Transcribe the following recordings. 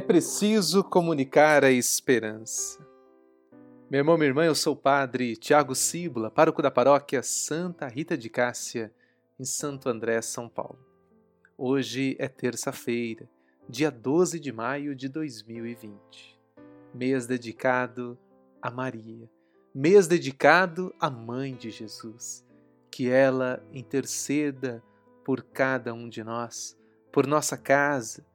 preciso comunicar a esperança. Meu irmão, minha irmã, eu sou o padre Tiago Cíbula, pároco da paróquia Santa Rita de Cássia, em Santo André, São Paulo. Hoje é terça-feira, dia 12 de maio de 2020, mês dedicado a Maria, mês dedicado à Mãe de Jesus. Que ela interceda por cada um de nós, por nossa casa,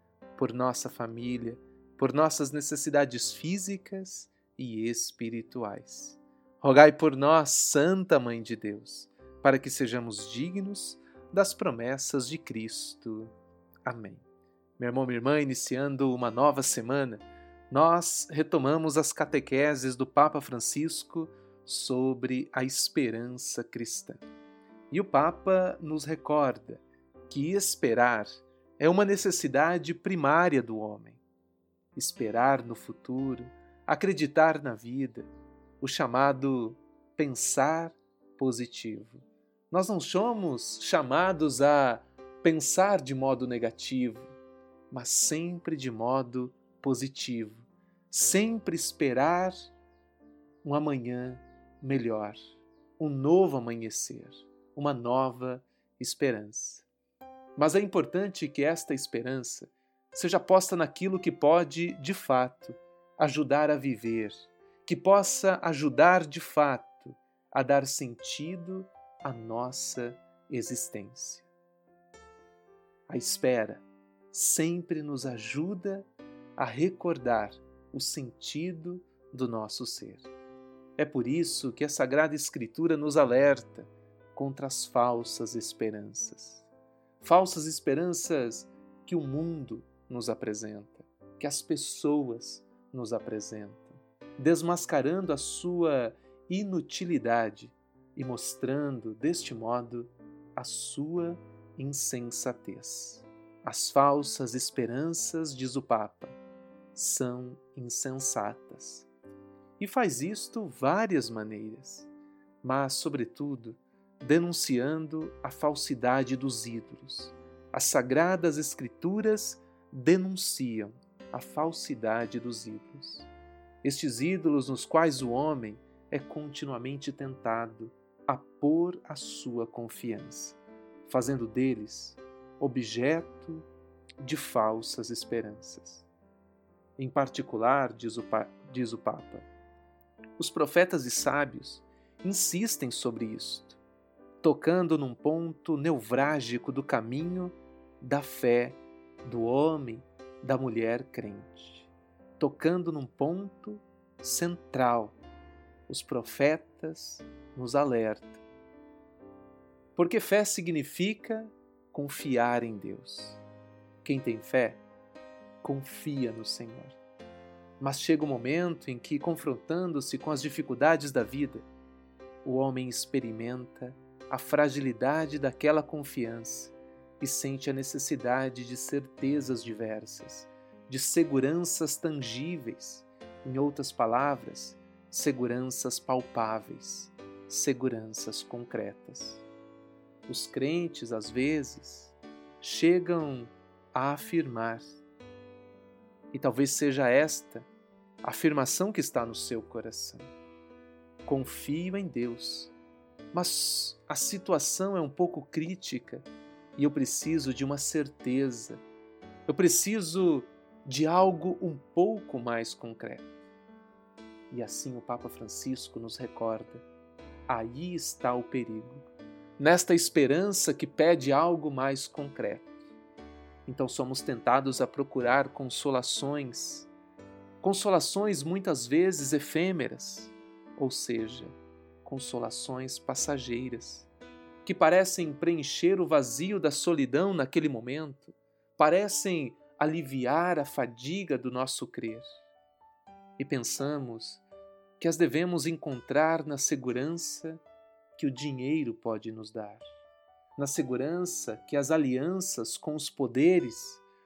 por nossa família, por nossas necessidades físicas e espirituais. Rogai por nós, Santa Mãe de Deus, para que sejamos dignos das promessas de Cristo. Amém. Meu irmão, minha irmã, iniciando uma nova semana, nós retomamos as catequeses do Papa Francisco sobre a esperança cristã. E o Papa nos recorda que esperar é uma necessidade primária do homem. Esperar no futuro, acreditar na vida, o chamado pensar positivo. Nós não somos chamados a pensar de modo negativo, mas sempre de modo positivo, sempre esperar um amanhã melhor, um novo amanhecer, uma nova esperança. Mas é importante que esta esperança seja posta naquilo que pode, de fato, ajudar a viver, que possa ajudar, de fato, a dar sentido à nossa existência. A espera sempre nos ajuda a recordar o sentido do nosso ser. É por isso que a Sagrada Escritura nos alerta contra as falsas esperanças falsas esperanças que o mundo nos apresenta, que as pessoas nos apresentam, desmascarando a sua inutilidade e mostrando, deste modo, a sua insensatez. As falsas esperanças, diz o Papa, são insensatas. E faz isto várias maneiras, mas, sobretudo, denunciando a falsidade dos ídolos. As sagradas Escrituras denunciam a falsidade dos ídolos. Estes ídolos nos quais o homem é continuamente tentado a pôr a sua confiança, fazendo deles objeto de falsas esperanças. Em particular, diz o, diz o Papa, os profetas e sábios insistem sobre isto tocando num ponto nevrálgico do caminho da fé do homem, da mulher crente, tocando num ponto central. Os profetas nos alertam. Porque fé significa confiar em Deus. Quem tem fé, confia no Senhor. Mas chega o um momento em que, confrontando-se com as dificuldades da vida, o homem experimenta a fragilidade daquela confiança e sente a necessidade de certezas diversas, de seguranças tangíveis, em outras palavras, seguranças palpáveis, seguranças concretas. Os crentes, às vezes, chegam a afirmar, e talvez seja esta a afirmação que está no seu coração: confio em Deus mas a situação é um pouco crítica e eu preciso de uma certeza. Eu preciso de algo um pouco mais concreto. E assim o Papa Francisco nos recorda: aí está o perigo, nesta esperança que pede algo mais concreto. Então somos tentados a procurar consolações, consolações muitas vezes efêmeras, ou seja, consolações passageiras, que parecem preencher o vazio da solidão naquele momento, parecem aliviar a fadiga do nosso crer. E pensamos que as devemos encontrar na segurança que o dinheiro pode nos dar, na segurança que as alianças com os poderes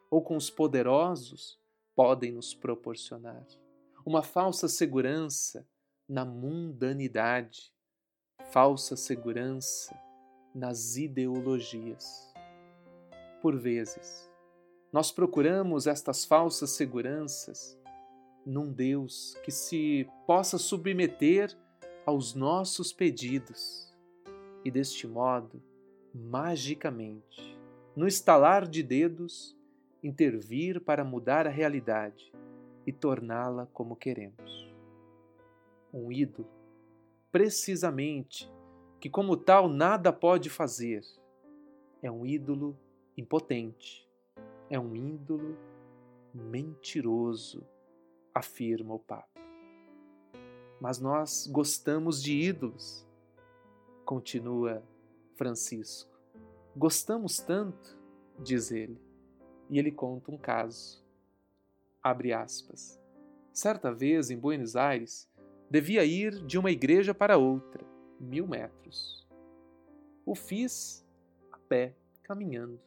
ou com os poderosos podem nos proporcionar. Uma falsa segurança na mundanidade, falsa segurança nas ideologias. Por vezes, Nós procuramos estas falsas seguranças num Deus que se possa submeter aos nossos pedidos e, deste modo, magicamente, no estalar de dedos, intervir para mudar a realidade e torná-la como queremos. Um ídolo, precisamente, que como tal nada pode fazer, é um ídolo impotente, é um ídolo mentiroso afirma o Papa. Mas nós gostamos de ídolos, continua Francisco. Gostamos tanto, diz ele, e ele conta um caso. Abre aspas. Certa vez, em Buenos Aires, devia ir de uma igreja para outra, mil metros. O fiz a pé, caminhando.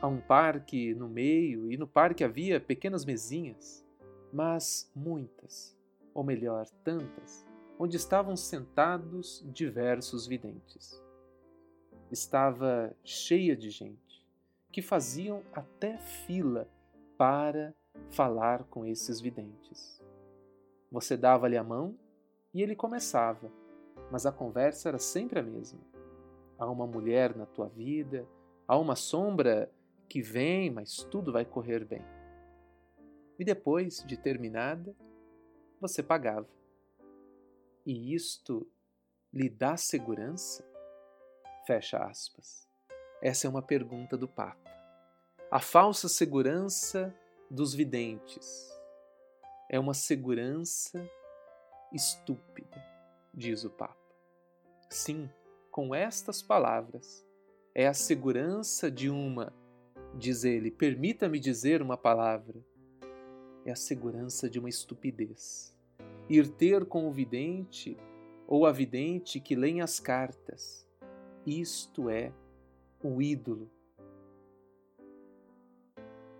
Há um parque no meio, e no parque havia pequenas mesinhas mas muitas, ou melhor, tantas, onde estavam sentados diversos videntes. Estava cheia de gente, que faziam até fila para falar com esses videntes. Você dava-lhe a mão e ele começava, mas a conversa era sempre a mesma. Há uma mulher na tua vida, há uma sombra que vem, mas tudo vai correr bem e depois de terminada, você pagava. E isto lhe dá segurança? Fecha aspas. Essa é uma pergunta do Papa. A falsa segurança dos videntes é uma segurança estúpida, diz o Papa. Sim, com estas palavras, é a segurança de uma, diz ele, permita-me dizer uma palavra, é a segurança de uma estupidez. Ir ter com o vidente ou a vidente que leem as cartas. Isto é o ídolo.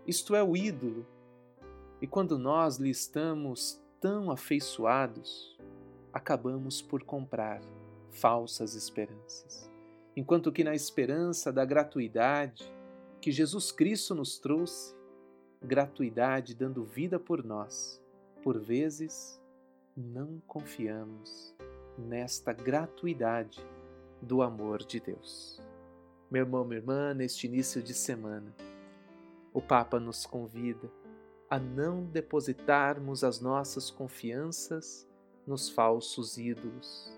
Isto é o ídolo. E quando nós lhe estamos tão afeiçoados, acabamos por comprar falsas esperanças. Enquanto que na esperança da gratuidade que Jesus Cristo nos trouxe, gratuidade dando vida por nós, por vezes não confiamos nesta gratuidade do amor de Deus. Meu irmão, minha irmã, neste início de semana, o Papa nos convida a não depositarmos as nossas confianças nos falsos ídolos,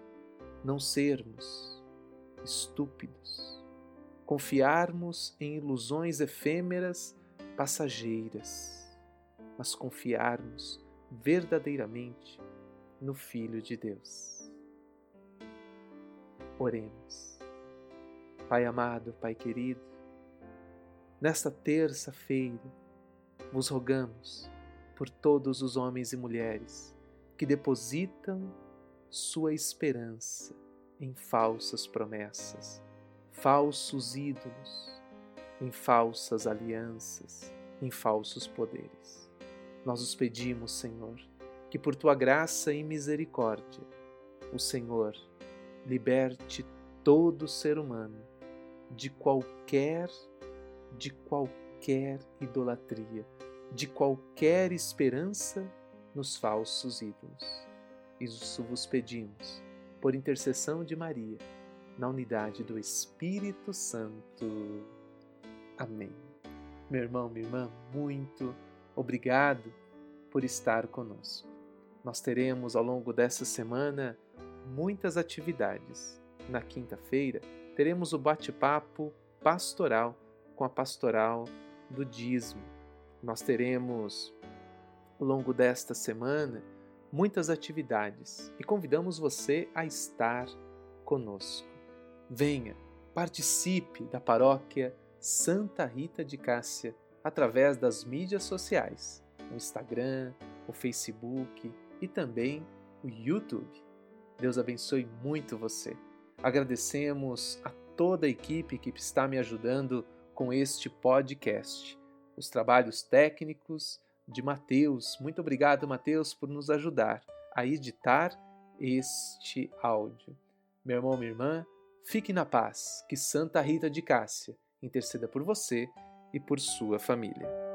não sermos estúpidos, confiarmos em ilusões efêmeras passageiras, mas confiarmos verdadeiramente no Filho de Deus. Oremos. Pai amado, Pai querido, nesta terça-feira vos rogamos por todos os homens e mulheres que depositam sua esperança em falsas promessas, falsos ídolos em falsas alianças, em falsos poderes. Nós os pedimos, Senhor, que por tua graça e misericórdia, o Senhor liberte todo ser humano de qualquer de qualquer idolatria, de qualquer esperança nos falsos ídolos. Isso vos pedimos, por intercessão de Maria, na unidade do Espírito Santo. Amém. Meu irmão, minha irmã, muito obrigado por estar conosco. Nós teremos ao longo dessa semana muitas atividades. Na quinta-feira, teremos o bate-papo pastoral com a pastoral do dízimo. Nós teremos, ao longo desta semana, muitas atividades e convidamos você a estar conosco. Venha, participe da paróquia Santa Rita de Cássia através das mídias sociais, o Instagram, o Facebook e também o YouTube. Deus abençoe muito você. Agradecemos a toda a equipe que está me ajudando com este podcast. Os trabalhos técnicos de Mateus. Muito obrigado, Mateus, por nos ajudar a editar este áudio. Meu irmão, minha irmã, fique na paz. Que Santa Rita de Cássia interceda por você e por sua família.